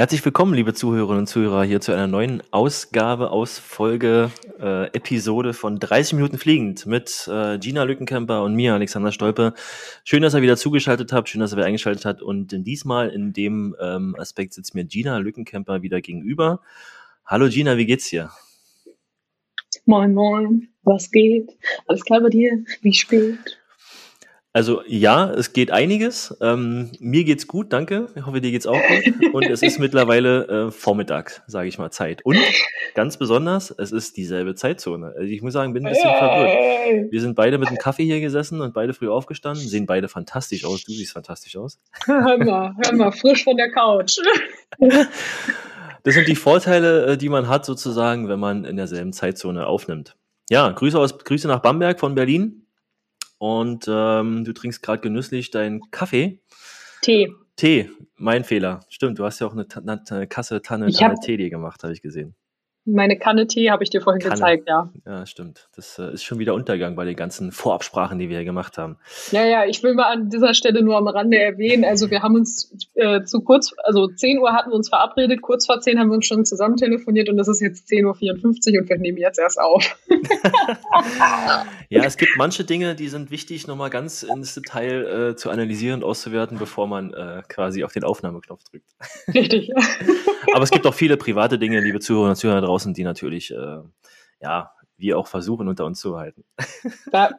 Herzlich willkommen, liebe Zuhörerinnen und Zuhörer, hier zu einer neuen Ausgabe aus Folge äh, Episode von 30 Minuten fliegend mit äh, Gina Lückenkämper und mir, Alexander Stolpe. Schön, dass ihr wieder zugeschaltet habt, schön, dass ihr wieder eingeschaltet habt und diesmal in dem ähm, Aspekt sitzt mir Gina Lückenkämper wieder gegenüber. Hallo Gina, wie geht's dir? Moin, moin, was geht? Alles klar bei dir? Wie spät? Also ja, es geht einiges. Ähm, mir geht's gut, danke. Ich hoffe, dir geht's auch gut. Und es ist mittlerweile äh, Vormittag, sage ich mal, Zeit. Und ganz besonders, es ist dieselbe Zeitzone. Also ich muss sagen, bin ein bisschen verwirrt. Wir sind beide mit dem Kaffee hier gesessen und beide früh aufgestanden, sehen beide fantastisch aus. Du siehst fantastisch aus. Hör mal, hör mal, frisch von der Couch. Das sind die Vorteile, äh, die man hat, sozusagen, wenn man in derselben Zeitzone aufnimmt. Ja, Grüße aus Grüße nach Bamberg von Berlin und ähm, du trinkst gerade genüsslich deinen Kaffee. Tee. Tee, mein Fehler. Stimmt, du hast ja auch eine, eine Kasse Tanne, Tanne Tee dir gemacht, habe ich gesehen. Meine Kanne Tee habe ich dir vorhin Kanne. gezeigt, ja. Ja, stimmt. Das äh, ist schon wieder Untergang bei den ganzen Vorabsprachen, die wir hier gemacht haben. Ja, ja, ich will mal an dieser Stelle nur am Rande erwähnen. Also wir haben uns äh, zu kurz, also 10 Uhr hatten wir uns verabredet, kurz vor 10 haben wir uns schon zusammen telefoniert und es ist jetzt 10.54 Uhr und wir nehmen jetzt erst auf. ja, es gibt manche Dinge, die sind wichtig, nochmal ganz ins Detail äh, zu analysieren und auszuwerten, bevor man äh, quasi auf den Aufnahmeknopf drückt. Richtig. Aber es gibt auch viele private Dinge, liebe Zuhörer und Zuhörer draußen, die natürlich, äh, ja, wir auch versuchen, unter uns zu halten. Da,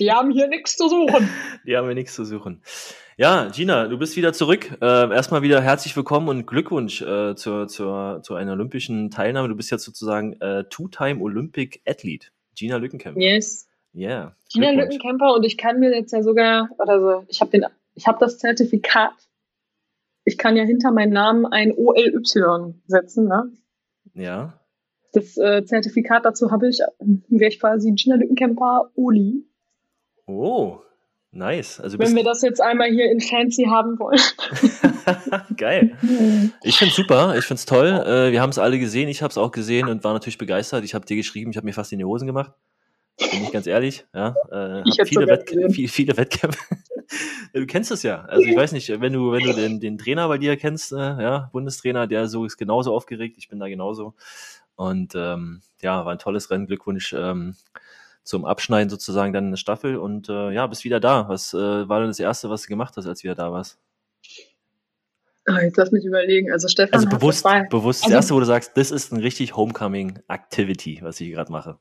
die haben hier nichts zu suchen. Die haben hier nichts zu suchen. Ja, Gina, du bist wieder zurück. Äh, erstmal wieder herzlich willkommen und Glückwunsch äh, zur, zur, zu einer olympischen Teilnahme. Du bist jetzt sozusagen äh, Two-Time Olympic Athlete. Gina Lückenkämper. Yes. Yeah. Gina Lückenkämper und ich kann mir jetzt ja sogar, oder so, ich habe den, ich habe das Zertifikat. Ich kann ja hinter meinen Namen ein OLY setzen, ne? Ja. Das äh, Zertifikat dazu habe ich, wäre ich quasi Gina Lückenkämper Oli. Oh, nice. Also Wenn wir das jetzt einmal hier in Fancy haben wollen. Geil. Ich finde es super, ich finde es toll. Äh, wir haben es alle gesehen, ich habe es auch gesehen und war natürlich begeistert. Ich habe dir geschrieben, ich habe mir fast in die Hosen gemacht. Bin ich ganz ehrlich, ja. Äh, ich viele, Wettkä viele, viele Wettkämpfe. du kennst es ja. Also ich weiß nicht, wenn du, wenn du den, den Trainer bei dir kennst, äh, ja, Bundestrainer, der so ist genauso aufgeregt, ich bin da genauso. Und ähm, ja, war ein tolles Rennen. Glückwunsch ähm, zum Abschneiden sozusagen dann eine Staffel und äh, ja, bist wieder da. Was äh, war denn das Erste, was du gemacht hast, als du wieder da warst? Oh, jetzt lass mich überlegen. Also Stefan. Also bewusst, bewusst also, das Erste, wo du sagst, das ist ein richtig Homecoming Activity, was ich gerade mache.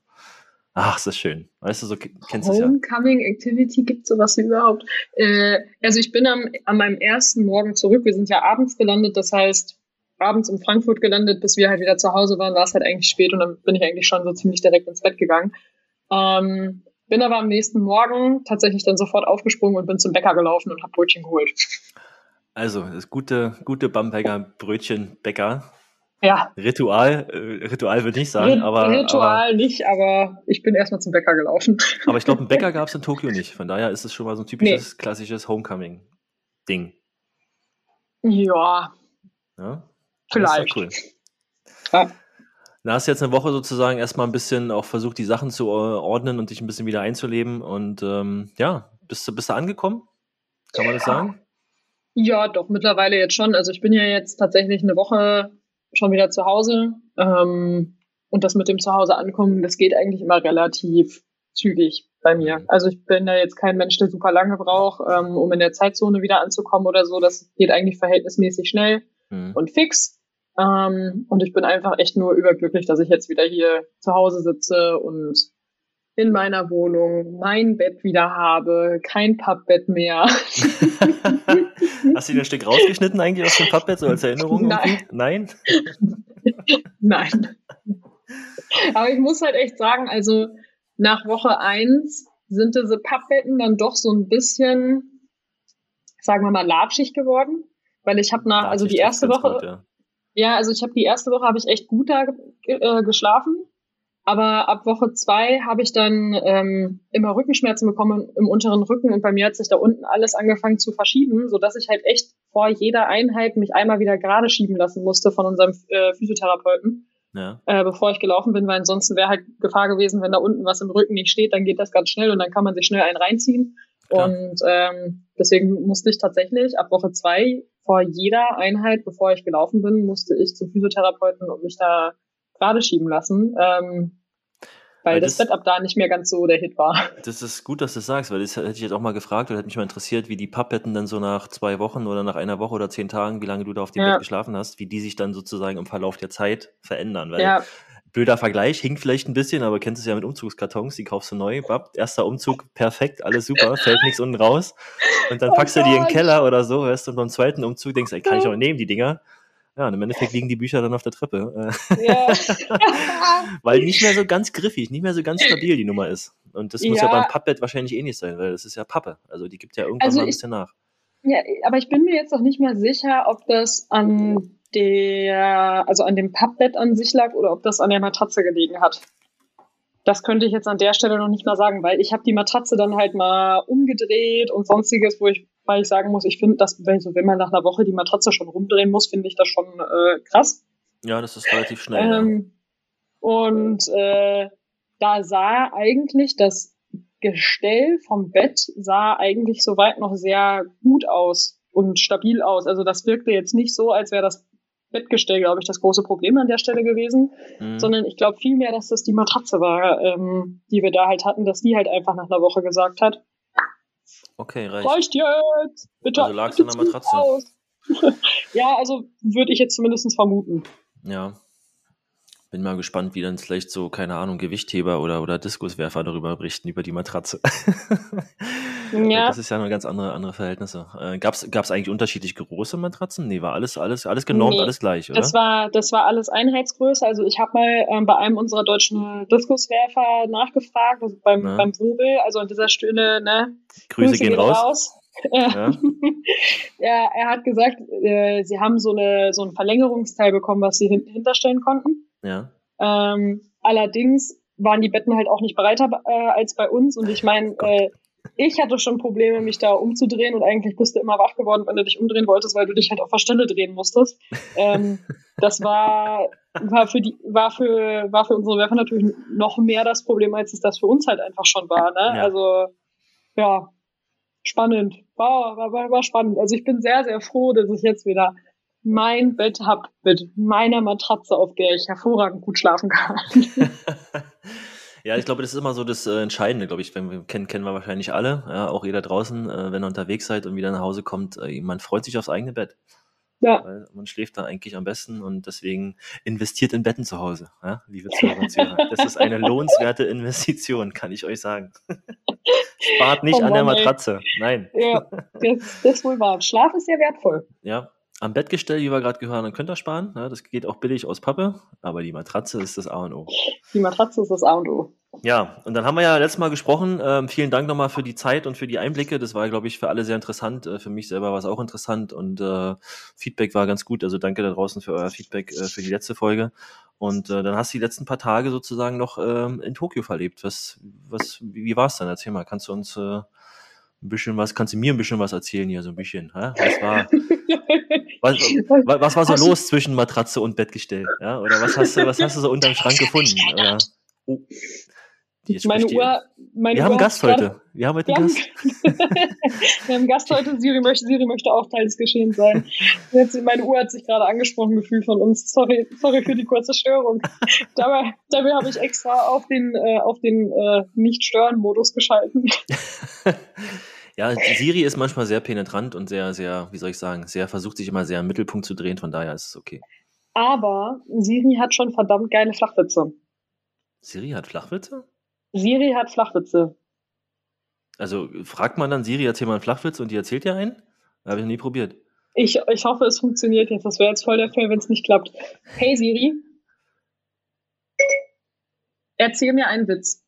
Ach, ist das schön. Weißt du, so kennst du es ja. Homecoming Activity gibt sowas überhaupt. Äh, also ich bin am, an meinem ersten Morgen zurück. Wir sind ja abends gelandet, das heißt abends in Frankfurt gelandet, bis wir halt wieder zu Hause waren, war es halt eigentlich spät und dann bin ich eigentlich schon so ziemlich direkt ins Bett gegangen. Ähm, bin aber am nächsten Morgen tatsächlich dann sofort aufgesprungen und bin zum Bäcker gelaufen und habe Brötchen geholt. Also, das gute, gute Bamberger Brötchenbäcker ja. Ritual, äh, Ritual würde ich sagen, aber. Ritual aber, nicht, aber ich bin erstmal zum Bäcker gelaufen. Aber ich glaube, einen Bäcker gab es in Tokio nicht. Von daher ist es schon mal so ein typisches, nee. klassisches Homecoming-Ding. Ja. ja. Vielleicht. Cool. Ja. Da hast du jetzt eine Woche sozusagen erstmal ein bisschen auch versucht, die Sachen zu ordnen und dich ein bisschen wieder einzuleben. Und ähm, ja, bist du, bist du angekommen? Kann man das sagen? Ja, doch, mittlerweile jetzt schon. Also ich bin ja jetzt tatsächlich eine Woche schon wieder zu Hause. Ähm, und das mit dem Zuhause ankommen, das geht eigentlich immer relativ zügig bei mir. Mhm. Also ich bin da jetzt kein Mensch, der super lange braucht, ähm, um in der Zeitzone wieder anzukommen oder so. Das geht eigentlich verhältnismäßig schnell mhm. und fix. Ähm, und ich bin einfach echt nur überglücklich, dass ich jetzt wieder hier zu Hause sitze und in meiner Wohnung mein Bett wieder habe, kein Pappbett mehr. Hast du dir ein Stück rausgeschnitten eigentlich aus dem Pappbett, so als Erinnerung? Nein. Nein? Nein. Aber ich muss halt echt sagen, also nach Woche eins sind diese Pappbetten dann doch so ein bisschen, sagen wir mal, latschig geworden. Weil ich habe nach, also die erste Woche, gut, ja. ja. also ich habe die erste Woche habe ich echt gut da äh, geschlafen. Aber ab Woche zwei habe ich dann ähm, immer Rückenschmerzen bekommen im unteren Rücken und bei mir hat sich da unten alles angefangen zu verschieben, so dass ich halt echt vor jeder Einheit mich einmal wieder gerade schieben lassen musste von unserem äh, Physiotherapeuten, ja. äh, bevor ich gelaufen bin, weil ansonsten wäre halt Gefahr gewesen, wenn da unten was im Rücken nicht steht, dann geht das ganz schnell und dann kann man sich schnell einen reinziehen. Klar. Und ähm, deswegen musste ich tatsächlich ab Woche zwei vor jeder Einheit, bevor ich gelaufen bin, musste ich zum Physiotherapeuten und mich da gerade schieben lassen. Ähm, weil, weil das, das, Setup da nicht mehr ganz so der Hit war. Das ist gut, dass du das sagst, weil das hätte ich jetzt auch mal gefragt oder hätte mich mal interessiert, wie die Pappetten dann so nach zwei Wochen oder nach einer Woche oder zehn Tagen, wie lange du da auf dem ja. Bett geschlafen hast, wie die sich dann sozusagen im Verlauf der Zeit verändern. Weil ja blöder Vergleich, hinkt vielleicht ein bisschen, aber kennst es ja mit Umzugskartons, die kaufst du neu, bapp, erster Umzug, perfekt, alles super, fällt nichts unten raus. Und dann oh packst Gott. du die in den Keller oder so, hörst du, und beim zweiten Umzug denkst, ey, kann ich auch nehmen, die Dinger. Ja, und im Endeffekt liegen die Bücher dann auf der Treppe. Ja. weil nicht mehr so ganz griffig, nicht mehr so ganz stabil die Nummer ist. Und das muss ja, ja beim Pappbett wahrscheinlich ähnlich sein, weil das ist ja Pappe. Also die gibt ja irgendwann also mal ein bisschen nach. Ja, aber ich bin mir jetzt auch nicht mehr sicher, ob das an der, also an dem Pappbett an sich lag oder ob das an der Matratze gelegen hat. Das könnte ich jetzt an der Stelle noch nicht mal sagen, weil ich habe die Matratze dann halt mal umgedreht und sonstiges, wo ich, weil ich sagen muss, ich finde, dass wenn, so, wenn man nach einer Woche die Matratze schon rumdrehen muss, finde ich das schon äh, krass. Ja, das ist relativ schnell. Ähm, ja. Und äh, da sah eigentlich das Gestell vom Bett sah eigentlich soweit noch sehr gut aus und stabil aus. Also das wirkte jetzt nicht so, als wäre das Bettgestell, glaube ich, das große Problem an der Stelle gewesen, mhm. sondern ich glaube vielmehr, dass das die Matratze war, ähm, die wir da halt hatten, dass die halt einfach nach einer Woche gesagt hat. Okay, reicht. Reicht jetzt! Bitte. Also lag's an der Matratze. ja, also würde ich jetzt zumindest vermuten. Ja. Bin mal gespannt, wie dann vielleicht so, keine Ahnung, Gewichtheber oder, oder Diskuswerfer darüber berichten, über die Matratze. Ja. Das ist ja noch ganz andere, andere Verhältnisse. Äh, Gab es eigentlich unterschiedlich große Matratzen? Nee, war alles, alles, alles genormt, nee, alles gleich, oder? Das war, das war alles Einheitsgröße. Also ich habe mal ähm, bei einem unserer deutschen Diskuswerfer nachgefragt, also beim, beim Wobel, also an dieser Stelle, ne? Grüße, Grüße gehen, gehen raus. raus. Ja. ja, er hat gesagt, äh, sie haben so, eine, so ein Verlängerungsteil bekommen, was sie hin hinterstellen konnten. Ja. Ähm, allerdings waren die Betten halt auch nicht breiter äh, als bei uns. Und ich meine, äh, ich hatte schon Probleme, mich da umzudrehen und eigentlich bist du immer wach geworden, wenn du dich umdrehen wolltest, weil du dich halt auf der Stelle drehen musstest. ähm, das war, war für die, war für, war für unsere Werfer natürlich noch mehr das Problem, als es das für uns halt einfach schon war, ne? Ja. Also, ja, spannend. War, war, war spannend. Also ich bin sehr, sehr froh, dass ich jetzt wieder mein Bett habe mit meiner Matratze, auf der ich hervorragend gut schlafen kann. Ja, ich glaube, das ist immer so das äh, Entscheidende, glaube ich. Wenn wir kennen, kennen wir wahrscheinlich alle, ja, auch jeder draußen, äh, wenn ihr unterwegs seid und wieder nach Hause kommt, äh, man freut sich aufs eigene Bett. Ja. Weil man schläft da eigentlich am besten und deswegen investiert in Betten zu Hause, ja, liebe Zuhörer. Das ist eine lohnenswerte Investition, kann ich euch sagen. Spart nicht oh Mann, an der Matratze. Nein. Ja, das, das ist wohl wahr. Schlaf ist sehr wertvoll. Ja, am Bettgestell, wie wir gerade gehört haben, könnt ihr sparen. Ja, das geht auch billig aus Pappe, aber die Matratze ist das A und O. Die Matratze ist das A und O. Ja, und dann haben wir ja letztes Mal gesprochen. Ähm, vielen Dank nochmal für die Zeit und für die Einblicke. Das war, glaube ich, für alle sehr interessant. Äh, für mich selber war es auch interessant und äh, Feedback war ganz gut. Also danke da draußen für euer Feedback äh, für die letzte Folge. Und äh, dann hast du die letzten paar Tage sozusagen noch ähm, in Tokio verlebt. Was, was, wie, wie war es dann? Erzähl mal, kannst du uns äh, ein bisschen was, kannst du mir ein bisschen was erzählen hier, so ein bisschen? Hä? Was war, was, was, war so los zwischen Matratze und Bettgestell? Ja? Oder was hast du, was hast du so unterm Schrank gefunden? Oder, oh, meine Uhr, meine wir Uhr haben einen Gast heute. Wir haben heute einen Gast. wir haben Gast heute. Siri möchte, Siri möchte auch Teil des Geschehens sein. Jetzt, meine Uhr hat sich gerade angesprochen gefühlt von uns. Sorry, sorry für die kurze Störung. dabei, dabei habe ich extra auf den, äh, auf den äh, Nicht-Stören-Modus geschalten. Ja, Siri ist manchmal sehr penetrant und sehr, sehr, wie soll ich sagen, sehr versucht sich immer sehr im Mittelpunkt zu drehen, von daher ist es okay. Aber Siri hat schon verdammt geile Flachwitze. Siri hat Flachwitze? Siri hat Flachwitze. Also fragt man dann Siri, erzähl mal einen Flachwitz und die erzählt dir einen? Habe ich noch nie probiert. Ich, ich hoffe, es funktioniert jetzt. Das wäre jetzt voll der Fall, wenn es nicht klappt. Hey Siri, erzähl mir einen Witz.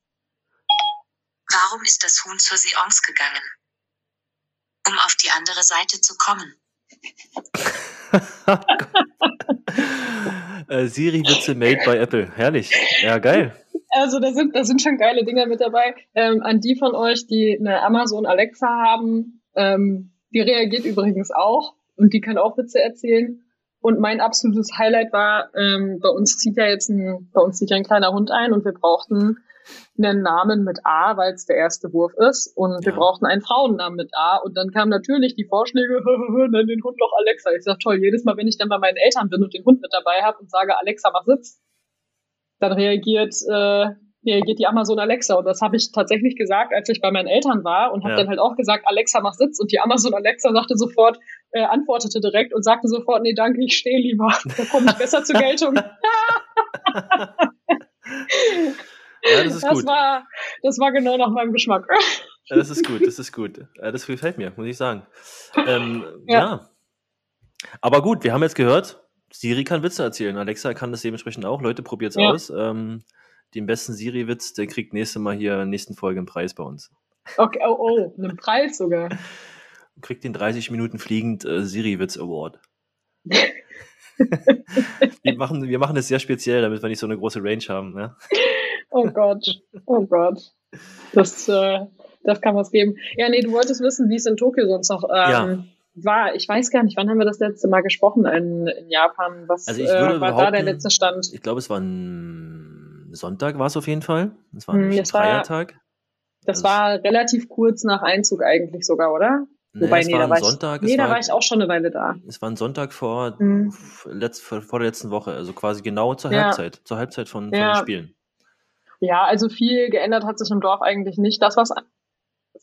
Warum ist das Huhn zur Seance gegangen? Um auf die andere Seite zu kommen. äh, Siri-Witze made by Apple. Herrlich. Ja, geil. Also da sind, da sind schon geile Dinger mit dabei. Ähm, an die von euch, die eine Amazon Alexa haben, ähm, die reagiert übrigens auch und die kann auch Witze erzählen. Und mein absolutes Highlight war, ähm, bei uns zieht ja jetzt ein, bei uns zieht ja ein kleiner Hund ein und wir brauchten einen Namen mit A, weil es der erste Wurf ist. Und wir Ja. brauchten einen Frauennamen mit A. Und dann kamen natürlich die Vorschläge, nenn den Hund doch Alexa. Ich sag, toll, jedes Mal, wenn ich dann bei meinen Eltern bin und den Hund mit dabei habe und sage, Alexa, mach Sitz, dann reagiert, äh, reagiert die Amazon Alexa. Und das habe ich tatsächlich gesagt, als ich bei meinen Eltern war und habe Ja. dann halt auch gesagt, Alexa, mach Sitz. Und die Amazon Alexa sagte sofort, äh, antwortete direkt und sagte sofort, nee, danke, ich stehe lieber. Da komme ich besser zur Geltung. Ja, das ist das gut. war, das war genau nach meinem Geschmack. Ja, das ist gut, das ist gut. Äh, Das gefällt mir, muss ich sagen. Ähm, ja. Ja. Aber gut, wir haben jetzt gehört, Siri kann Witze erzählen. Alexa kann das dementsprechend auch. Leute, probiert's Ja. aus. Ähm, den besten Siri-Witz, der kriegt nächste Mal hier, nächsten Folge einen Preis bei uns. Okay, oh, oh, einen Preis sogar. Kriegt den 30 Minuten fliegend äh, Siri-Witz Award. wir, machen, wir machen es sehr speziell, damit wir nicht so eine große Range haben. Ne? Oh Gott, oh Gott. Das, äh, das kann was geben. Ja, nee, du wolltest wissen, wie es in Tokio sonst noch ähm, war. Ich weiß gar nicht, wann haben wir das letzte Mal gesprochen in, in Japan? Was Also ich würde äh, war da der letzte Stand? Ich glaube, es war ein Sonntag, war es auf jeden Fall. Es war Hm, ein das war- Feiertag. Das also- war relativ kurz nach Einzug eigentlich sogar, oder? Nee, Wobei, nee, war da war ich, Sonntag. nee, es da war, war ich auch schon eine Weile da. Es war ein Sonntag vor, Mhm. letzt, vor der letzten Woche, also quasi genau zur Ja. Halbzeit, zur Halbzeit von, von Ja. den Spielen. Ja, also viel geändert hat sich im Dorf eigentlich nicht. Das, was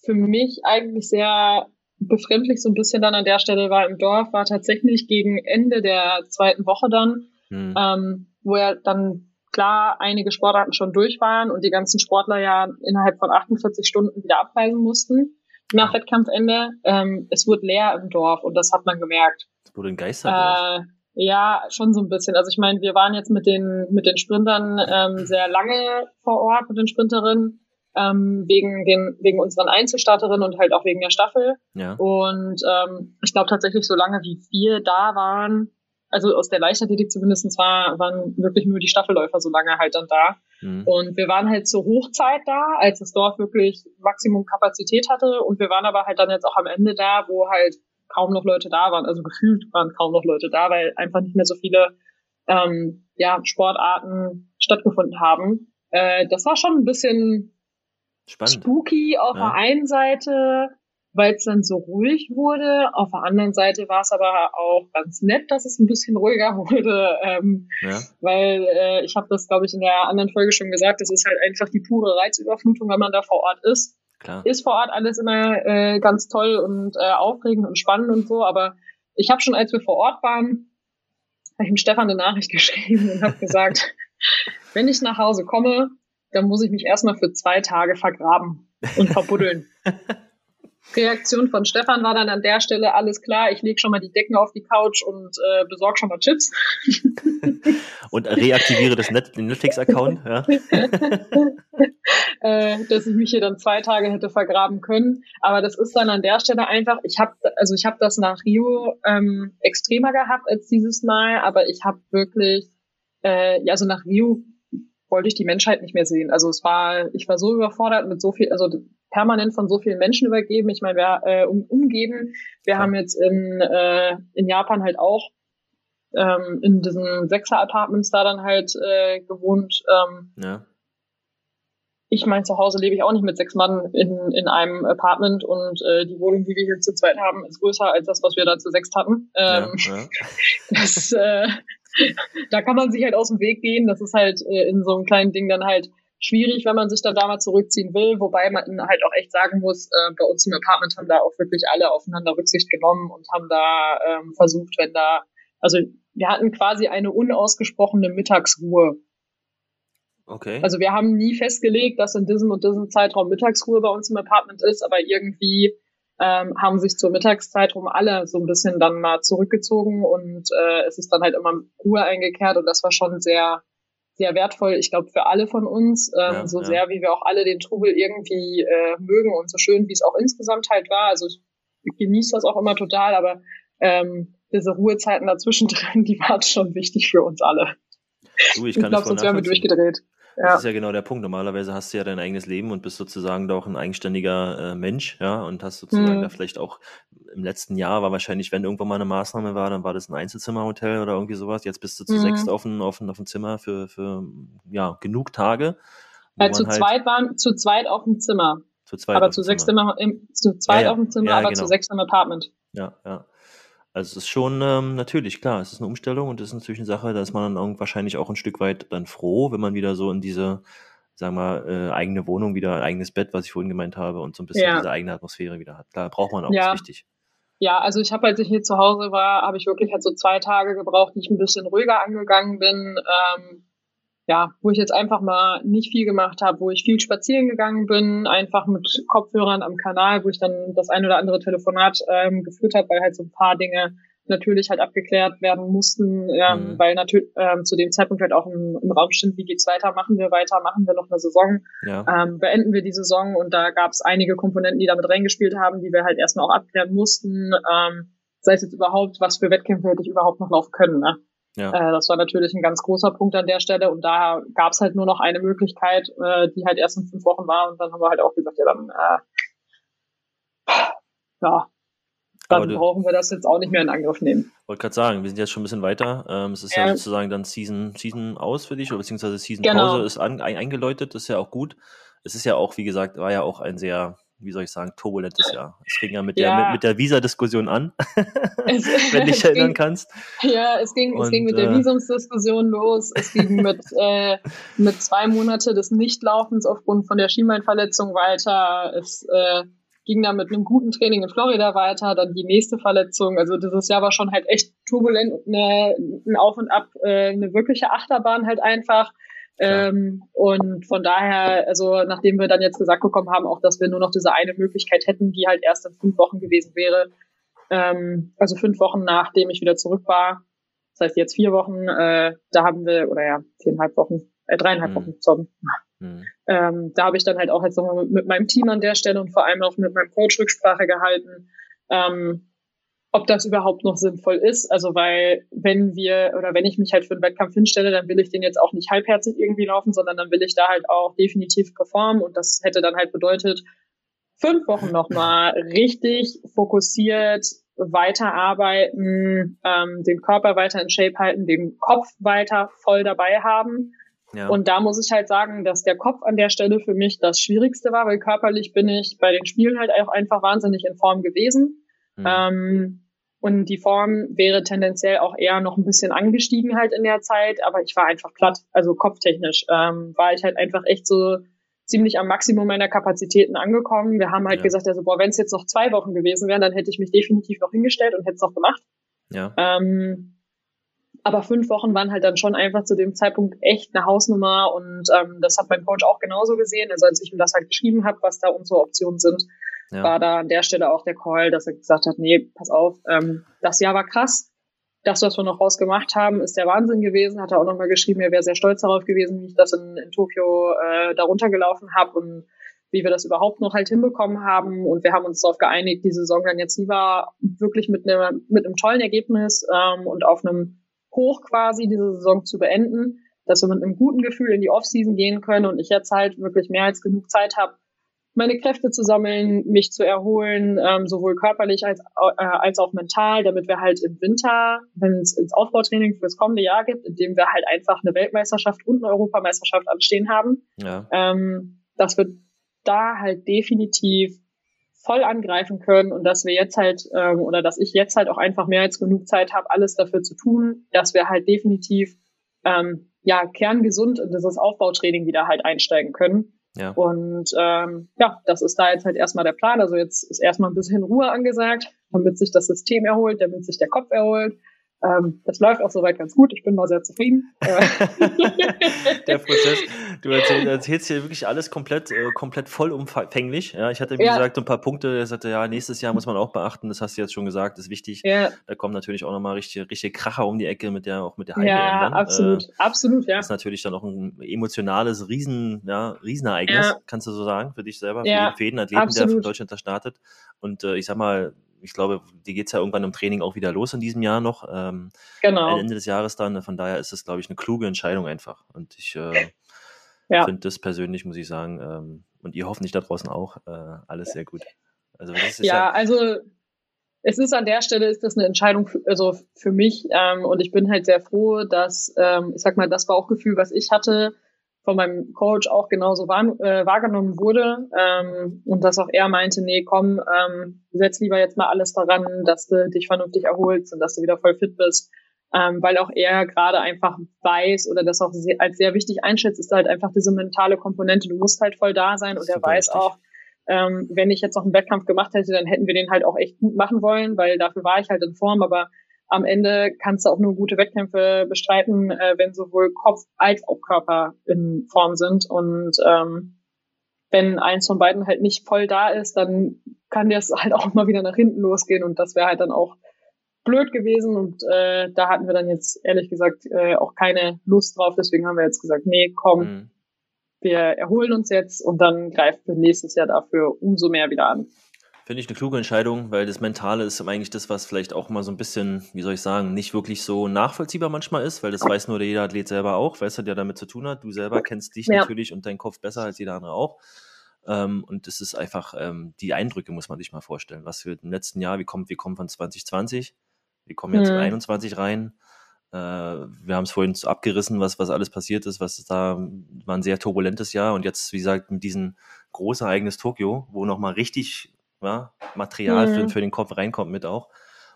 für mich eigentlich sehr befremdlich so ein bisschen dann an der Stelle war im Dorf, war tatsächlich gegen Ende der zweiten Woche dann, Hm. ähm, wo ja dann klar einige Sportarten schon durch waren und die ganzen Sportler ja innerhalb von 48 Stunden wieder abreisen mussten nach. Wettkampfende. Ähm, es wurde leer im Dorf und das hat man gemerkt. Es wurde ein Geisterdorf. Äh, ja, schon so ein bisschen. Also ich meine, wir waren jetzt mit den mit den Sprintern ähm, sehr lange vor Ort mit den Sprinterinnen ähm, wegen den wegen unseren Einzelstarterinnen und halt auch wegen der Staffel. ja. Und ähm, ich glaube tatsächlich, so lange wie wir da waren, also aus der Leichtathletik zumindest war, waren wirklich nur die Staffelläufer so lange halt dann da. Hm. Und wir waren halt zur Hochzeit da, als das Dorf wirklich Maximum Kapazität hatte. Und wir waren aber halt dann jetzt auch am Ende da, wo halt kaum noch Leute da waren. Also gefühlt waren kaum noch Leute da, weil einfach nicht mehr so viele ähm, ja, Sportarten stattgefunden haben. Äh, das war schon ein bisschen Spannend. spooky auf Ja. der einen Seite, weil es dann so ruhig wurde. Auf der anderen Seite war es aber auch ganz nett, dass es ein bisschen ruhiger wurde. Ähm, Ja. weil äh, ich habe das, glaube ich, in der anderen Folge schon gesagt, das ist halt einfach die pure Reizüberflutung, wenn man da vor Ort ist. Klar. Ist vor Ort alles immer äh, ganz toll und äh, aufregend und spannend und so, aber ich habe schon, als wir vor Ort waren, habe ich dem Stefan eine Nachricht geschrieben und habe gesagt, wenn ich nach Hause komme, dann muss ich mich erstmal für zwei Tage vergraben und verbuddeln. Reaktion von Stefan war dann an der Stelle alles klar, ich lege schon mal die Decken auf die Couch und äh, besorge schon mal Chips. Und reaktiviere das Net den Netflix-Account. Ja. äh, dass ich mich hier dann zwei Tage hätte vergraben können. Aber das ist dann an der Stelle einfach, ich habe also ich habe das nach Rio ähm, extremer gehabt als dieses Mal, aber ich habe wirklich, äh, ja, also nach Rio wollte ich die Menschheit nicht mehr sehen. Also es war, ich war so überfordert mit so viel, also permanent von so vielen Menschen übergeben. Ich meine, wir äh, um, umgeben. Wir Ja. haben jetzt in, äh, in Japan halt auch ähm, in diesen Sechser-Apartments da dann halt äh, gewohnt. Ähm, ja. ich mein, zu Hause lebe ich auch nicht mit sechs Mann in, in einem Apartment und äh, die Wohnung, die wir hier zu zweit haben, ist größer als das, was wir da zu sechst hatten. Ja. Ähm, Ja. das, äh, da kann man sich halt aus dem Weg gehen. Das ist halt äh, in so einem kleinen Ding dann halt schwierig, wenn man sich da mal zurückziehen will. Wobei man halt auch echt sagen muss, äh, bei uns im Apartment haben da auch wirklich alle aufeinander Rücksicht genommen und haben da ähm, versucht, wenn da, also wir hatten quasi eine unausgesprochene Mittagsruhe. Okay. Also wir haben nie festgelegt, dass in diesem und diesem Zeitraum Mittagsruhe bei uns im Apartment ist, aber irgendwie ähm, haben sich zur Mittagszeit rum alle so ein bisschen dann mal zurückgezogen und äh, es ist dann halt immer Ruhe eingekehrt und das war schon sehr, sehr wertvoll, ich glaube, für alle von uns, ähm, Ja, so ja. sehr wie wir auch alle den Trubel irgendwie äh, mögen und so schön, wie es auch insgesamt halt war. Also ich, ich genieße das auch immer total, aber ähm, diese Ruhezeiten dazwischen drin, die waren schon wichtig für uns alle. du, ich Ich glaube, sonst wären wir nachvollziehen. Durchgedreht. Das Ja. ist ja genau der Punkt. Normalerweise hast du ja dein eigenes Leben und bist sozusagen da auch ein eigenständiger äh, Mensch, ja, und hast sozusagen Mhm. da vielleicht auch im letzten Jahr war wahrscheinlich, wenn irgendwann mal eine Maßnahme war, dann war das ein Einzelzimmerhotel oder irgendwie sowas. Jetzt bist du zu Mhm. sechst auf ein, auf ein, auf ein Zimmer für, für ja, genug Tage. Ja, zu halt zweit waren, zu zweit auf dem Zimmer. Zu zweit aber zu sechs Zimmer, im, zu zweit ja, ja. auf dem Zimmer, ja, aber genau. zu sechs im Apartment. Ja, ja. Also es ist schon ähm, natürlich klar, es ist eine Umstellung und es ist natürlich eine Sache, da ist man dann wahrscheinlich auch ein Stück weit dann froh, wenn man wieder so in diese, sagen wir, äh, eigene Wohnung wieder, ein eigenes Bett, was ich vorhin gemeint habe, und so ein bisschen ja. diese eigene Atmosphäre wieder hat. Klar, braucht man auch, ja. ist wichtig. Ja, also ich habe, als ich hier zu Hause war, habe ich wirklich halt so zwei Tage gebraucht, die ich ein bisschen ruhiger angegangen bin. Ähm, ja, wo ich jetzt einfach mal nicht viel gemacht habe, wo ich viel spazieren gegangen bin, einfach mit Kopfhörern am Kanal, wo ich dann das ein oder andere Telefonat ähm, geführt habe, weil halt so ein paar Dinge natürlich halt abgeklärt werden mussten, ähm, mhm. weil natürlich ähm, zu dem Zeitpunkt halt auch im, im Raum stand, wie geht's weiter, machen wir weiter, machen wir noch eine Saison, ja. ähm, beenden wir die Saison und da gab es einige Komponenten, die damit reingespielt haben, die wir halt erstmal auch abklären mussten, ähm, sei es jetzt überhaupt, was für Wettkämpfe hätte ich überhaupt noch laufen können. Ne? Ja. Äh, das war natürlich ein ganz großer Punkt an der Stelle und da gab es halt nur noch eine Möglichkeit, äh, die halt erst in fünf Wochen war und dann haben wir halt auch gesagt, ja dann äh, ja, dann du, brauchen wir das jetzt auch nicht mehr in Angriff nehmen. Wollte gerade sagen, wir sind jetzt schon ein bisschen weiter. Ähm, es ist ja. ja sozusagen dann Season, Season aus für dich, oder beziehungsweise Season Pause genau. ist an, ein, eingeläutet, das ist ja auch gut. Es ist ja auch, wie gesagt, war ja auch ein sehr, wie soll ich sagen, turbulentes Jahr. Es fing ja mit ja. der, mit, mit der Visa-Diskussion an, es, wenn du dich erinnern ging, kannst. Ja, es ging, Und, es ging mit der äh, Visumsdiskussion los. Es ging mit, äh, mit zwei Monate des Nichtlaufens aufgrund von der Schienbeinverletzung weiter. Es, äh, ging dann mit einem guten Training in Florida weiter, dann die nächste Verletzung. Also dieses Jahr war schon halt echt turbulent, eine, ein Auf und Ab, äh, eine wirkliche Achterbahn halt einfach. Ähm, und von daher, also nachdem wir dann jetzt gesagt bekommen haben, auch dass wir nur noch diese eine Möglichkeit hätten, die halt erst in fünf Wochen gewesen wäre, ähm, also fünf Wochen nachdem ich wieder zurück war, das heißt jetzt vier Wochen, äh, da haben wir, oder ja, viereinhalb Wochen, äh, dreieinhalb mhm. Wochen, sorry, Mhm. Ähm, da habe ich dann halt auch jetzt nochmal mit, mit, meinem Team an der Stelle und vor allem auch mit meinem Coach Rücksprache gehalten, ähm, ob das überhaupt noch sinnvoll ist. Also weil wenn wir oder wenn ich mich halt für einen Wettkampf hinstelle, dann will ich den jetzt auch nicht halbherzig irgendwie laufen, sondern dann will ich da halt auch definitiv performen und das hätte dann halt bedeutet, fünf Wochen nochmal richtig fokussiert weiterarbeiten, ähm, den Körper weiter in Shape halten, den Kopf weiter voll dabei haben ja. Und da muss ich halt sagen, dass der Kopf an der Stelle für mich das Schwierigste war, weil körperlich bin ich bei den Spielen halt auch einfach wahnsinnig in Form gewesen. Mhm. Ähm, und die Form wäre tendenziell auch eher noch ein bisschen angestiegen halt in der Zeit, aber ich war einfach platt, also kopftechnisch ähm, war ich halt einfach echt so ziemlich am Maximum meiner Kapazitäten angekommen. Wir haben halt ja. gesagt, also boah, wenn es jetzt noch zwei Wochen gewesen wären, dann hätte ich mich definitiv noch hingestellt und hätte es noch gemacht. Ja. Ähm, aber fünf Wochen waren halt dann schon einfach zu dem Zeitpunkt echt eine Hausnummer und ähm, das hat mein Coach auch genauso gesehen. Also als ich ihm das halt geschrieben habe, was da unsere Optionen sind, ja. war da an der Stelle auch der Call, dass er gesagt hat, nee, pass auf, ähm, das Jahr war krass. Das, was wir noch rausgemacht haben, ist der Wahnsinn gewesen. Hat er auch nochmal geschrieben, er wäre sehr stolz darauf gewesen, wie ich das in, in Tokio äh, darunter gelaufen habe und wie wir das überhaupt noch halt hinbekommen haben. Und wir haben uns darauf geeinigt, die Saison dann jetzt lieber wirklich mit, ne, mit einem tollen Ergebnis ähm, und auf einem hoch quasi diese Saison zu beenden, dass wir mit einem guten Gefühl in die Offseason gehen können und ich jetzt halt wirklich mehr als genug Zeit habe, meine Kräfte zu sammeln, mich zu erholen, ähm, sowohl körperlich als, äh, als auch mental, damit wir halt im Winter, wenn es ins Aufbautraining fürs kommende Jahr gibt, in dem wir halt einfach eine Weltmeisterschaft und eine Europameisterschaft anstehen haben, ja. ähm, dass wir da halt definitiv voll angreifen können und dass wir jetzt halt ähm, oder dass ich jetzt halt auch einfach mehr als genug Zeit habe, alles dafür zu tun, dass wir halt definitiv ähm, ja kerngesund in dieses Aufbautraining wieder halt einsteigen können. Ja. Und ähm, ja, das ist da jetzt halt erstmal der Plan. Also jetzt ist erstmal ein bisschen Ruhe angesagt, damit sich das System erholt, damit sich der Kopf erholt ähm, das läuft auch soweit ganz gut. Ich bin mal sehr zufrieden. Der Prozess. Du erzählst, erzählst hier wirklich alles komplett, äh, komplett vollumfänglich. Ja, ich hatte, wie ja. gesagt, ein paar Punkte. Er sagte, ja, nächstes Jahr muss man auch beachten. Das hast du jetzt schon gesagt, ist wichtig. Ja. Da kommen natürlich auch nochmal richtig, richtig Kracher um die Ecke mit der, auch mit der Heim Ja, dann. absolut, äh, absolut, ja. Das ist natürlich dann auch ein emotionales Riesen, ja, Riesenereignis, kannst du so sagen, für dich selber, für jeden Athleten, absolut. der von Deutschland da startet. Und äh, ich sag mal, ich glaube, die geht es ja irgendwann im Training auch wieder los in diesem Jahr noch. Ähm, genau. Ende des Jahres dann. Von daher ist es, glaube ich, eine kluge Entscheidung einfach. Und ich äh, ja. finde das persönlich, muss ich sagen, ähm, und ihr hoffentlich da draußen auch, äh, alles sehr gut. Also das ist ja, ja, also es ist an der Stelle ist das eine Entscheidung für, also für mich ähm, und ich bin halt sehr froh, dass ähm, ich sag mal das Bauchgefühl, was ich hatte, von meinem Coach auch genauso wahr, äh, wahrgenommen wurde ähm, und dass auch er meinte, nee, komm, ähm, setz lieber jetzt mal alles daran, dass du dich vernünftig erholst und dass du wieder voll fit bist, ähm, weil auch er gerade einfach weiß oder das auch sehr, als sehr wichtig einschätzt, ist halt einfach diese mentale Komponente. Du musst halt voll da sein und er weiß richtig. auch, ähm, wenn ich jetzt noch einen Wettkampf gemacht hätte, dann hätten wir den halt auch echt gut machen wollen, weil dafür war ich halt in Form, aber am Ende kannst du auch nur gute Wettkämpfe bestreiten, äh, wenn sowohl Kopf als auch Körper in Form sind. Und ähm, wenn eins von beiden halt nicht voll da ist, dann kann das halt auch mal wieder nach hinten losgehen und das wäre halt dann auch blöd gewesen und äh, da hatten wir dann jetzt ehrlich gesagt äh, auch keine Lust drauf. Deswegen haben wir jetzt gesagt, nee, komm, mhm. wir erholen uns jetzt und dann greifen wir nächstes Jahr dafür umso mehr wieder an. Finde ich eine kluge Entscheidung, weil das Mentale ist eigentlich das, was vielleicht auch mal so ein bisschen, wie soll ich sagen, nicht wirklich so nachvollziehbar manchmal ist, weil das weiß nur der jeder Athlet selber auch, weil es hat ja damit zu tun hat. Du selber kennst dich ja. natürlich und deinen Kopf besser als jeder andere auch. Ähm, und das ist einfach, ähm, die Eindrücke muss man sich mal vorstellen. Was wir im letzten Jahr, wir kommen, wir kommen von 2020, wir kommen jetzt mhm. in 21 rein. Äh, wir haben es vorhin so abgerissen, was, was alles passiert ist, was da war ein sehr turbulentes Jahr und jetzt, wie gesagt, mit diesem großen Ereignis Tokio, wo nochmal richtig ja, Material mhm. für, für, den Kopf reinkommt mit auch.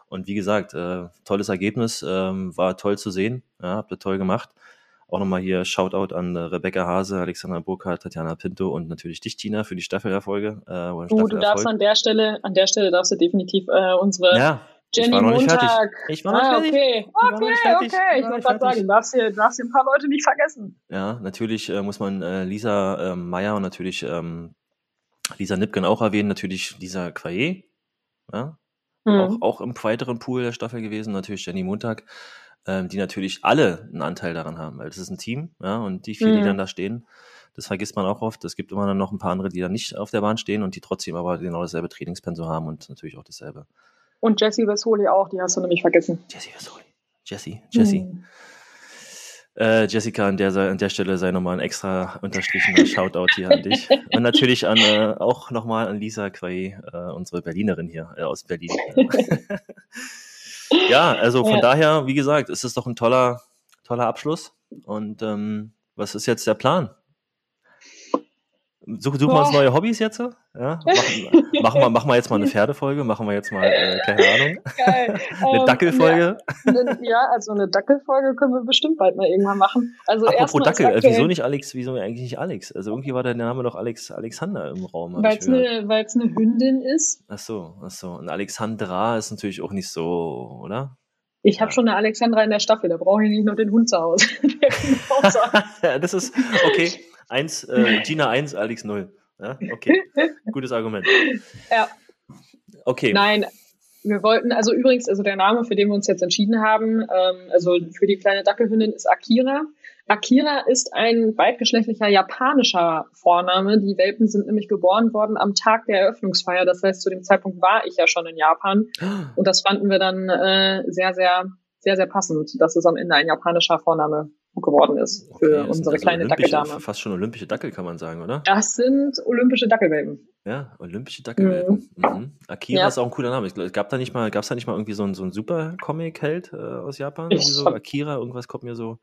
Und wie gesagt, äh, tolles Ergebnis, ähm, war toll zu sehen, ja, habt ihr toll gemacht. Auch nochmal hier Shoutout an äh, Rebecca Hase, Alexandra Burkhardt, Tatjana Pinto und natürlich dich, Tina, für die Staffelerfolge. Äh, oh, du darfst an der Stelle, an der Stelle darfst du definitiv äh, unsere ja, Jenny Montag. Ich war noch ah, nicht fertig. Okay, okay, okay. Ich, ich wollte gerade sagen, du darfst, hier, darfst hier ein paar Leute nicht vergessen. Ja, natürlich äh, muss man äh, Lisa äh, Meyer und natürlich ähm, Lisa Nipken auch erwähnen, natürlich Lisa Quaye, ja, mhm. auch, auch im weiteren Pool der Staffel gewesen, natürlich Jenny Montag, ähm, die natürlich alle einen Anteil daran haben, weil das ist ein Team, ja, und die vier, mhm. die dann da stehen, das vergisst man auch oft. Es gibt immer dann noch ein paar andere, die dann nicht auf der Bahn stehen und die trotzdem aber genau dasselbe Trainingspensum haben und natürlich auch dasselbe. Und Jessie Vesoli auch, die hast du nämlich vergessen. Jessie Vesoli. Jessie, Jessie. Mhm. Äh, Jessica, an der, an der Stelle sei nochmal ein extra unterstrichener Shoutout hier an dich. Und natürlich an, äh, auch nochmal an Lisa Quay, äh, unsere Berlinerin hier äh, aus Berlin. ja, also von ja. daher, wie gesagt, ist es doch ein toller, toller Abschluss. Und ähm, was ist jetzt der Plan? Suchen, wir uns neue Hobbys jetzt? Ja? Machen, machen, wir, machen wir jetzt mal eine Pferdefolge, machen wir jetzt mal, äh, keine Ahnung, Geil. eine ähm, Dackelfolge. Ja, ja, also eine Dackelfolge können wir bestimmt bald mal irgendwann machen. Also Apropos Dackel, Dackel, wieso nicht Alex, wieso eigentlich nicht Alex? Also irgendwie war der Name doch Alex, Alexander im Raum. Weil es eine, eine Hündin ist. Ach so, ach so. Und Alexandra ist natürlich auch nicht so, oder? Ich habe schon eine Alexandra in der Staffel, da brauche ich nicht noch den Hund zu Hause. ja, das ist okay. Eins, äh, Gina 1, Alex 0. Ja, okay. Gutes Argument. Ja. Okay. Nein, wir wollten, also übrigens, also der Name, für den wir uns jetzt entschieden haben, ähm, also für die kleine Dackelhündin ist Akira. Akira ist ein beidgeschlechtlicher japanischer Vorname. Die Welpen sind nämlich geboren worden am Tag der Eröffnungsfeier. Das heißt, zu dem Zeitpunkt war ich ja schon in Japan. Und das fanden wir dann äh, sehr, sehr, sehr, sehr passend, dass es am Ende ein japanischer Vorname geworden ist für okay, unsere also kleine Dackeldame. Fast schon olympische Dackel, kann man sagen, oder? Das sind olympische Dackelwelpen. Ja, olympische Dackelwelpen. Mhm. Mhm. Akira ja. ist auch ein cooler Name. Ich glaub, gab da nicht mal, gab es da nicht mal irgendwie so ein, so ein super Comic-Held äh, aus Japan? So Akira, irgendwas kommt mir so.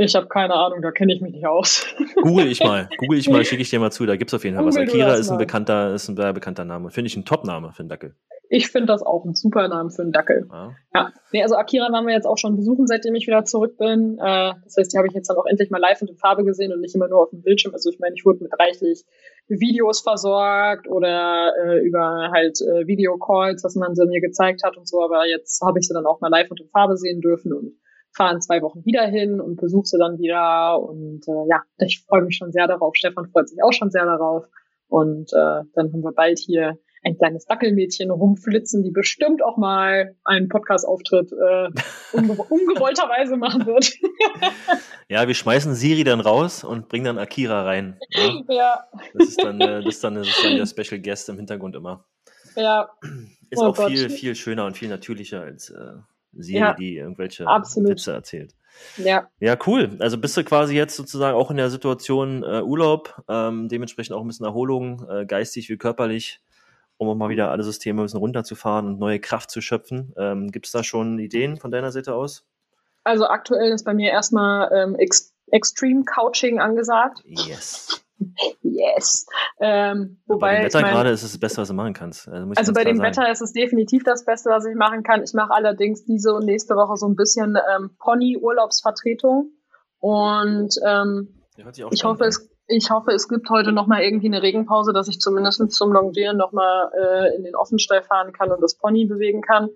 Ich habe keine Ahnung, da kenne ich mich nicht aus. Google ich mal, Google ich mal, schicke ich dir mal zu, da gibt es auf jeden Fall was. Akira ist ein bekannter, ist ein sehr bekannter Name. Finde ich ein Top-Name für einen Dackel. Ich finde das auch ein super Name für einen Dackel. Ja. ja. Nee, also Akira waren wir jetzt auch schon besuchen, seitdem ich wieder zurück bin. Äh, das heißt, die habe ich jetzt dann auch endlich mal live und in Farbe gesehen und nicht immer nur auf dem Bildschirm. Also ich meine, ich wurde mit reichlich Videos versorgt oder äh, über halt äh, Videocalls, was man sie mir gezeigt hat und so. Aber jetzt habe ich sie dann auch mal live und in Farbe sehen dürfen und fahren zwei Wochen wieder hin und besuche sie dann wieder. Und äh, ja, ich freue mich schon sehr darauf. Stefan freut sich auch schon sehr darauf. Und äh, dann haben wir bald hier ein kleines Dackelmädchen rumflitzen, die bestimmt auch mal einen Podcast-Auftritt äh, unge ungewollterweise machen wird. ja, wir schmeißen Siri dann raus und bringen dann Akira rein. Ja. ja. Das, ist dann, äh, das, ist dann, das ist dann der Special Guest im Hintergrund immer. Ja. Ist oh auch Gott. viel, viel schöner und viel natürlicher als äh, Siri, ja, die irgendwelche absolut. Witze erzählt. Ja. Ja, cool. Also bist du quasi jetzt sozusagen auch in der Situation äh, Urlaub, ähm, dementsprechend auch ein bisschen Erholung, äh, geistig wie körperlich, um auch mal wieder alle Systeme ein bisschen runterzufahren und neue Kraft zu schöpfen. Ähm, Gibt es da schon Ideen von deiner Seite aus? Also aktuell ist bei mir erstmal ähm, Extreme Couching angesagt. Yes. Yes. Ähm, Bei wobei dem Wetter ich mein, gerade ist es das Beste, was du machen kannst. Also, also bei dem. Wetter ist es definitiv das Beste, was ich machen kann. Ich mache allerdings diese und nächste Woche so ein bisschen ähm, Pony-Urlaubsvertretung. Und ähm, ich hoffe, an. es, ich hoffe, es gibt heute noch mal irgendwie eine Regenpause, dass ich zumindest zum Longieren noch mal äh, in den Offenstall fahren kann und das Pony bewegen kann.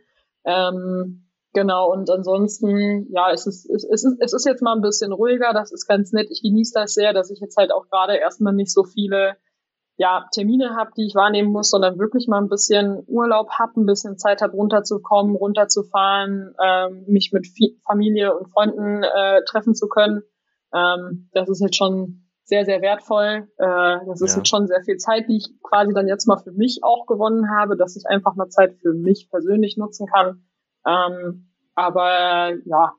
Ähm, genau, und ansonsten, ja, es ist, es, ist, es ist jetzt mal ein bisschen ruhiger, das ist ganz nett. Ich genieße das sehr, dass ich jetzt halt auch gerade erstmal nicht so viele ja, Termine habe, die ich wahrnehmen muss, sondern wirklich mal ein bisschen Urlaub habe, ein bisschen Zeit habe, runterzukommen, runterzufahren, ähm, mich mit Familie und Freunden äh, treffen zu können. Ähm, das ist jetzt schon sehr, sehr wertvoll. Äh, das ist Ja. jetzt schon sehr viel Zeit, die ich quasi dann jetzt mal für mich auch gewonnen habe, dass ich einfach mal Zeit für mich persönlich nutzen kann. Ähm, aber ja,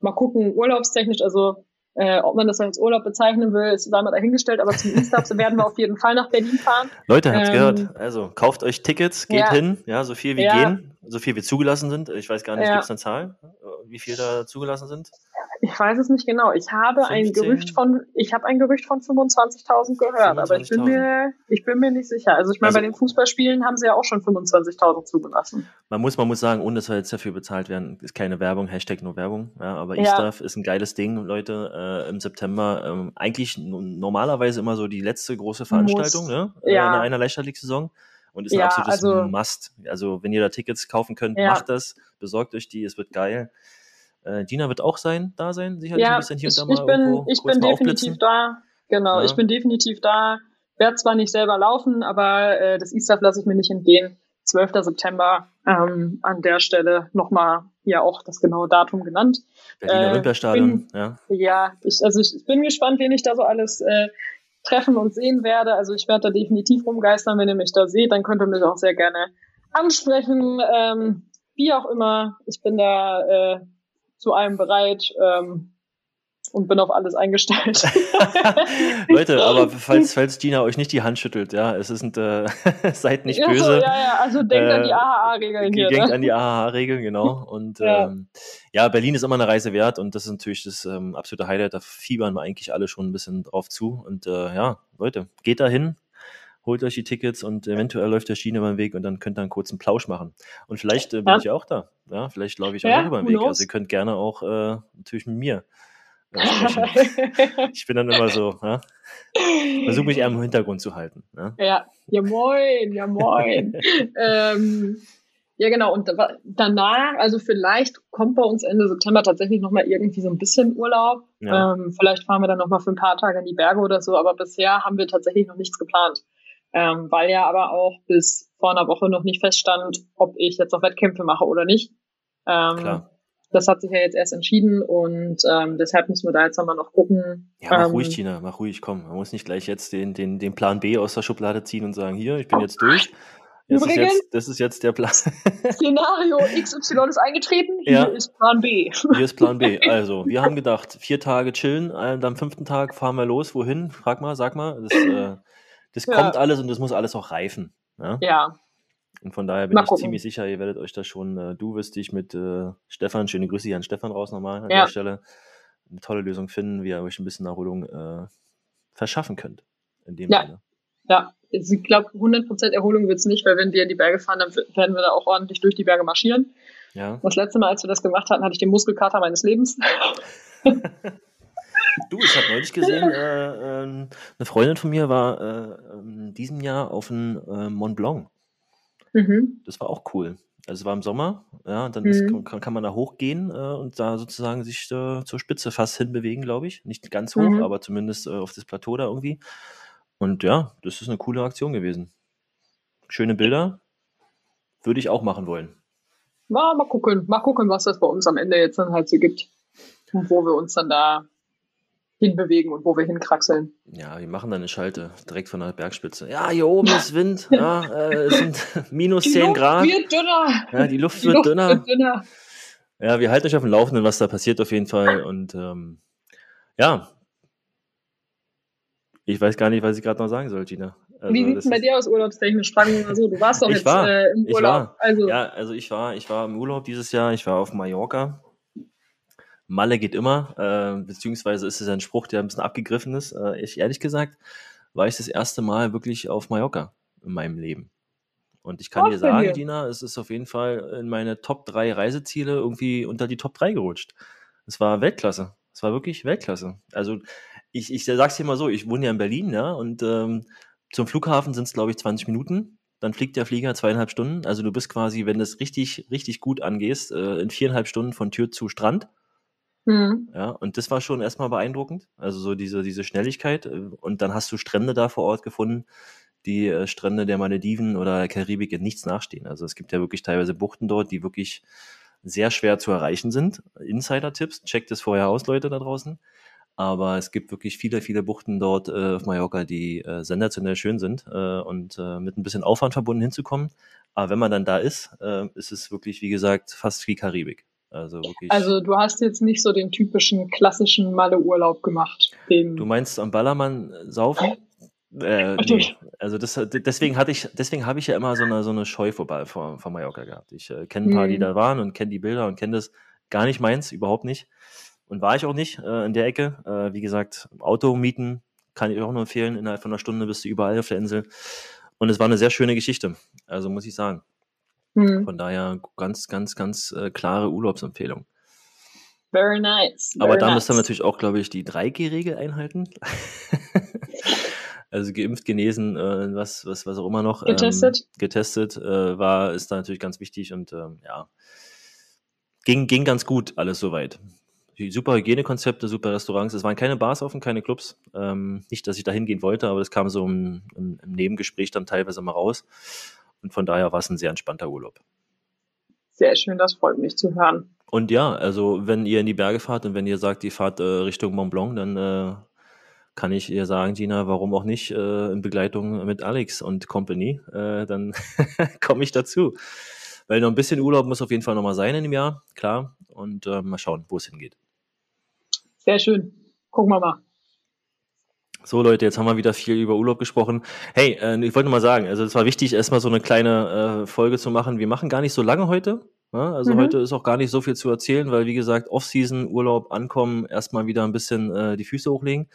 mal gucken, urlaubstechnisch, also äh, ob man das als Urlaub bezeichnen will, ist mal dahingestellt, aber zum Easter werden wir auf jeden Fall nach Berlin fahren. Leute, habt's Ähm, gehört. Also, kauft euch Tickets, geht ja. hin, ja, so viel wie Ja. gehen, so viel wie zugelassen sind. Ich weiß gar nicht, Ja. gibt's eine Zahl, wie viel da zugelassen sind? Ich weiß es nicht genau. Ich habe ein 15? Gerücht von, ich habe ein Gerücht von 25.000 gehört, aber ich bin 25.000. mir, ich bin mir nicht sicher. Also ich meine, Also- bei den Fußballspielen haben sie ja auch schon 25.000 zugelassen. Man muss, man muss sagen, ohne dass wir jetzt dafür bezahlt werden, ist keine Werbung, Hashtag nur Werbung. Ja, aber Ja. Easter ist ein geiles Ding, Leute, äh, im September. Ähm, eigentlich normalerweise immer so die letzte große Veranstaltung, Muss. ne? Äh, Ja. In einer Leichtathletik-Saison. Und ist ein Ja, absolutes also- Must. Also, wenn ihr da Tickets kaufen könnt, Ja. macht das, besorgt euch die, es wird geil. Äh, Dina wird auch sein, da sein, sicherlich ein Ja, bisschen hier ich, und da mal ich bin, irgendwo ich bin definitiv da. Genau, Ja. ich bin definitiv da. Werde zwar nicht selber laufen, aber äh, das Easter lasse ich mir nicht entgehen. 12. September ähm, an der Stelle nochmal hier auch das genaue Datum genannt. Berliner äh, Olympiastadion, ja. Ja, ich, also ich, ich bin gespannt, wen ich da so alles äh, treffen und sehen werde. Also ich werde da definitiv rumgeistern. Wenn ihr mich da seht, dann könnt ihr mich auch sehr gerne ansprechen. Ähm, wie auch immer, ich bin da äh, zu allem bereit ähm, und bin auf alles eingestellt. Leute, aber falls, falls Gina euch nicht die Hand schüttelt, ja, es ist ein, äh, seid nicht Ja, so, böse. ja, ja, also denkt an die Äh, AHA-Regeln hier. Denkt Ne? an die AHA-Regeln, genau. Und Ja. ähm, ja, Berlin ist immer eine Reise wert und das ist natürlich das ähm, absolute Highlight. Da fiebern wir eigentlich alle schon ein bisschen drauf zu. Und äh, ja, Leute, geht da hin, holt euch die Tickets und eventuell läuft der Schiene über den Weg und dann könnt ihr einen kurzen Plausch machen. Und vielleicht äh, bin Ja. ich auch da. Ja, vielleicht laufe ich auch Ja, über den Weg. knows? Also ihr könnt gerne auch äh, natürlich mit mir äh, ich bin dann immer so, ja, versuche mich eher im Hintergrund zu halten. Ja. Ja, ja moin, ja moin. ähm, ja genau, und da- danach, also vielleicht kommt bei uns Ende September tatsächlich nochmal irgendwie so ein bisschen Urlaub. Ja. Ähm, vielleicht fahren wir dann nochmal für ein paar Tage in die Berge oder so, aber bisher haben wir tatsächlich noch nichts geplant. Ähm, weil ja aber auch bis vor einer Woche noch nicht feststand, ob ich jetzt noch Wettkämpfe mache oder nicht. Ähm, Klar. Das hat sich ja jetzt erst entschieden und ähm, deshalb müssen wir da jetzt nochmal noch gucken. Ja, mach ähm, ruhig, Tina, mach ruhig, komm. Man muss nicht gleich jetzt den, den, den Plan B aus der Schublade ziehen und sagen, hier, ich bin jetzt durch. Das ist Übrigens- jetzt, das ist jetzt der Plan. Szenario XY ist eingetreten, hier Ja. ist Plan B. Hier ist Plan B. Also, wir haben gedacht, vier Tage chillen, äh, am fünften Tag fahren wir los. Wohin? Frag mal, sag mal. Das, äh, das Ja. kommt alles und das muss alles auch reifen. Ja? Ja, Und von daher bin Mal ich gucken. ziemlich sicher, ihr werdet euch da schon, äh, du wirst dich mit äh, Stefan, schöne Grüße hier an Stefan raus nochmal an Ja. der Stelle, eine tolle Lösung finden, wie ihr euch ein bisschen Erholung äh, verschaffen könnt. In dem Ja. Sinne. ja. Ich glaube, 100% Erholung wird's nicht, weil wenn wir in die Berge fahren, dann werden wir da auch ordentlich durch die Berge marschieren. Ja. Das letzte Mal, als wir das gemacht hatten, hatte ich den Muskelkater meines Lebens. Du, ich habe neulich gesehen, äh, ähm, eine Freundin von mir war äh, in diesem Jahr auf dem äh, Mont Blanc. Mhm. Das war auch cool. Also es war im Sommer, ja, dann Mhm. ist, kann, kann man da hochgehen äh, und da sozusagen sich äh, zur Spitze fast hinbewegen, glaube ich. Nicht ganz hoch, Mhm. aber zumindest äh, auf das Plateau da irgendwie. Und ja, das ist eine coole Aktion gewesen. Schöne Bilder. Würde ich auch machen wollen. Ja, mal gucken, mal gucken, was das bei uns am Ende jetzt dann halt so gibt. Und wo wir uns dann da hinbewegen und wo wir hinkraxeln. Ja, wir machen dann eine Schalte direkt von der Bergspitze. Ja, hier oben ist Wind. Ja, äh, es sind minus 10 Luft Grad. wird dünner. Ja, die Luft Die wird Luft dünner. wird dünner. Ja, wir halten euch auf dem Laufenden, was da passiert auf jeden Fall. Und ähm, ja, ich weiß gar nicht, was ich gerade noch sagen soll, Gina. Also, Wie das denn bei dir aus urlaubstechnisch? Fragen wir mal so. Du warst doch Ich jetzt war, äh, im Urlaub. Also, Ja, also ich war, ich war im Urlaub dieses Jahr. Ich war auf Mallorca. Malle geht immer, äh, beziehungsweise ist es ein Spruch, der ein bisschen abgegriffen ist. Äh, ich, ehrlich gesagt, war ich das erste Mal wirklich auf Mallorca in meinem Leben. Und ich kann Ach, dir sagen, hier. Dina, es ist auf jeden Fall in meine Top 3 Reiseziele irgendwie unter die Top 3 gerutscht. Es war Weltklasse. Es war wirklich Weltklasse. Also ich, ich sag's dir mal so, ich wohne ja in Berlin, ja, und ähm, zum Flughafen sind es, glaube ich, 20 Minuten. Dann fliegt der Flieger zweieinhalb Stunden. Also du bist quasi, wenn du es richtig, richtig gut angehst, äh, in viereinhalb Stunden von Tür zu Strand. Hm. Ja, und das war schon erstmal beeindruckend. Also so diese, diese Schnelligkeit. äh, Und dann hast du Strände da vor Ort gefunden, die äh, Strände der Malediven oder der Karibik in nichts nachstehen. Also es gibt ja wirklich teilweise Buchten dort, die wirklich sehr schwer zu erreichen sind. Insider-Tipps, checkt es vorher aus, Leute da draußen. Aber es gibt wirklich viele, viele Buchten dort äh, auf Mallorca, die äh, sensationell schön sind äh, und mit ein bisschen Aufwand verbunden hinzukommen. Aber wenn man dann da ist, ist es wirklich, wie gesagt, fast wie Karibik. Also wirklich. Also du hast jetzt nicht so den typischen klassischen Malle-Urlaub gemacht. Du meinst am Ballermann äh, saufen? Äh, nee. Also das, deswegen hatte ich, deswegen habe ich ja immer so eine, so eine Scheu vorbei vor, vor Mallorca gehabt. Ich äh, kenne ein paar, die Hm. da waren und kenne die Bilder und kenne das gar nicht meins, überhaupt nicht. Und war ich auch nicht äh, in der Ecke. Äh, wie gesagt, Auto mieten kann ich auch nur empfehlen. Innerhalb von einer Stunde bist du überall auf der Insel. Und es war eine sehr schöne Geschichte. Also muss ich sagen. Hm. Von daher ganz, ganz, ganz äh, klare Urlaubsempfehlung. Very nice. Aber very da nice. müsst ihr natürlich auch, glaube ich, die 3G-Regel einhalten. also geimpft, genesen, äh, was, was, was auch immer noch. Getestet. Ähm, getestet äh, war, ist da natürlich ganz wichtig und ähm, ja, ging, ging ganz gut alles soweit. Super Hygienekonzepte, super Restaurants. Es waren keine Bars offen, keine Clubs. Ähm, nicht, dass ich da hingehen wollte, aber das kam so im, im, im Nebengespräch dann teilweise mal raus. Und von daher war es ein sehr entspannter Urlaub. Sehr schön, das freut mich zu hören. Und ja, also wenn ihr in die Berge fahrt und wenn ihr sagt, ihr fahrt äh, Richtung Mont Blanc, dann äh, kann ich ihr sagen, Gina, warum auch nicht äh, in Begleitung mit Alex und Company, äh, dann komme ich dazu. Weil noch ein bisschen Urlaub muss auf jeden Fall nochmal sein in dem Jahr, klar. Und äh, mal schauen, wo es hingeht. Sehr schön. Gucken wir mal. So Leute, jetzt haben wir wieder viel über Urlaub gesprochen. Hey, äh, ich wollte nur mal sagen, also es war wichtig, erstmal so eine kleine äh, Folge zu machen. Wir machen gar nicht so lange heute. Ja? Also Mhm. heute ist auch gar nicht so viel zu erzählen, weil wie gesagt, Off-Season, Urlaub, ankommen, erstmal wieder ein bisschen äh, die Füße hochlegen.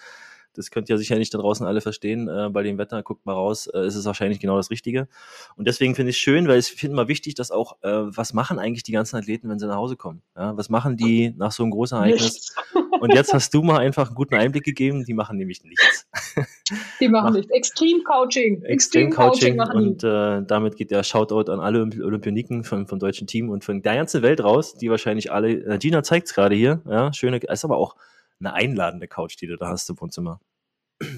Das könnt ihr sicher nicht da draußen alle verstehen. Äh, bei dem Wetter, guckt mal raus, äh, ist es wahrscheinlich genau das Richtige. Und deswegen finde ich es schön, weil ich finde mal wichtig, dass auch, äh, was machen eigentlich die ganzen Athleten, wenn sie nach Hause kommen? Ja? Was machen die nach so einem großen Ereignis? Und jetzt hast du mal einfach einen guten Einblick gegeben, die machen nämlich nichts. Die machen Mach- nichts. Extreme Coaching. Extrem Coaching machen und äh, damit geht der Shoutout an alle Olymp- Olympioniken von, vom deutschen Team und von der ganzen Welt raus, die wahrscheinlich alle, äh, Gina zeigt's gerade hier, ja, schöne, ist aber auch eine einladende Couch, die du da hast im Wohnzimmer.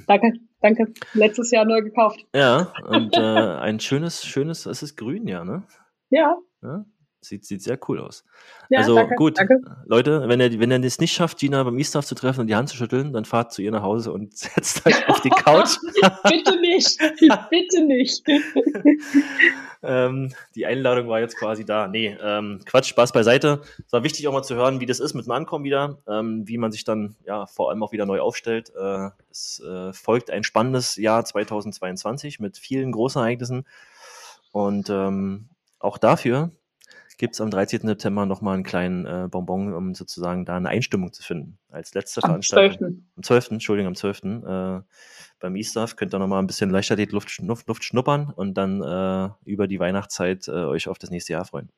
Danke, danke. Letztes Jahr neu gekauft. Ja, und äh, ein schönes, schönes, es ist grün, ja, ne? Ja, Ja? Sieht, sieht sehr cool aus. ja, also danke, gut, danke. Leute, wenn ihr, wenn ihr es nicht schafft, Gina beim E-Staff zu treffen und die Hand zu schütteln, dann fahrt zu ihr nach Hause und setzt euch auf die Couch. Bitte nicht. Bitte nicht. ähm, die Einladung war jetzt quasi da. Nee, ähm, Quatsch, Spaß beiseite. Es war wichtig auch mal zu hören, wie das ist mit dem Ankommen wieder, ähm, wie man sich dann ja vor allem auch wieder neu aufstellt. Äh, es äh, folgt ein spannendes Jahr 2022 mit vielen großen Ereignissen. Und ähm, auch dafür gibt es am 13. September nochmal einen kleinen äh, Bonbon, um sozusagen da eine Einstimmung zu finden. Als letzte Am Veranstaltung. 12. Am 12. Entschuldigung, am 12. Äh, beim E-Staff könnt ihr nochmal ein bisschen Leichtathletik Luft, Luft, Luft schnuppern und dann äh, über die Weihnachtszeit äh, euch auf das nächste Jahr freuen.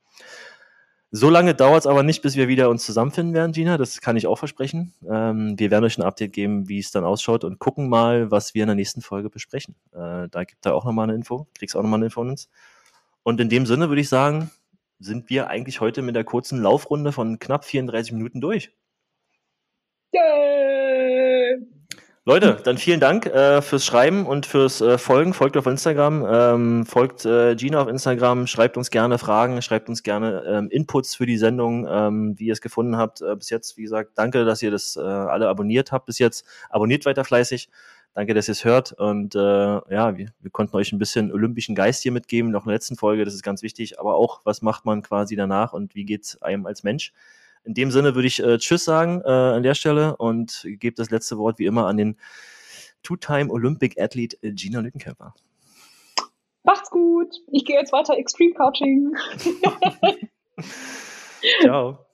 So lange dauert es aber nicht, bis wir wieder uns zusammenfinden werden, Gina. Das kann ich auch versprechen. Ähm, wir werden euch ein Update geben, wie es dann ausschaut und gucken mal, was wir in der nächsten Folge besprechen. Äh, da gibt er auch nochmal eine Info. Kriegst auch nochmal eine Info von uns. Und in dem Sinne würde ich sagen, sind wir eigentlich heute mit der kurzen Laufrunde von knapp 34 Minuten durch. Yay! Leute, dann vielen Dank äh, fürs Schreiben und fürs äh, Folgen. Folgt auf Instagram, ähm, folgt äh, Gina auf Instagram, schreibt uns gerne Fragen, schreibt uns gerne ähm, Inputs für die Sendung, ähm, wie ihr es gefunden habt. Äh, bis jetzt, wie gesagt, danke, dass ihr das äh, alle abonniert habt bis jetzt. Abonniert weiter fleißig. Danke, dass ihr es hört. Und äh, ja, wir, wir konnten euch ein bisschen olympischen Geist hier mitgeben, noch in der letzten Folge, das ist ganz wichtig, aber auch, was macht man quasi danach und wie geht's einem als Mensch. In dem Sinne würde ich äh, Tschüss sagen äh, an der Stelle und gebe das letzte Wort wie immer an den Two-Time Olympic Athlete äh, Gina Lückenkämper. Macht's gut. Ich gehe jetzt weiter Extreme Coaching. Ciao.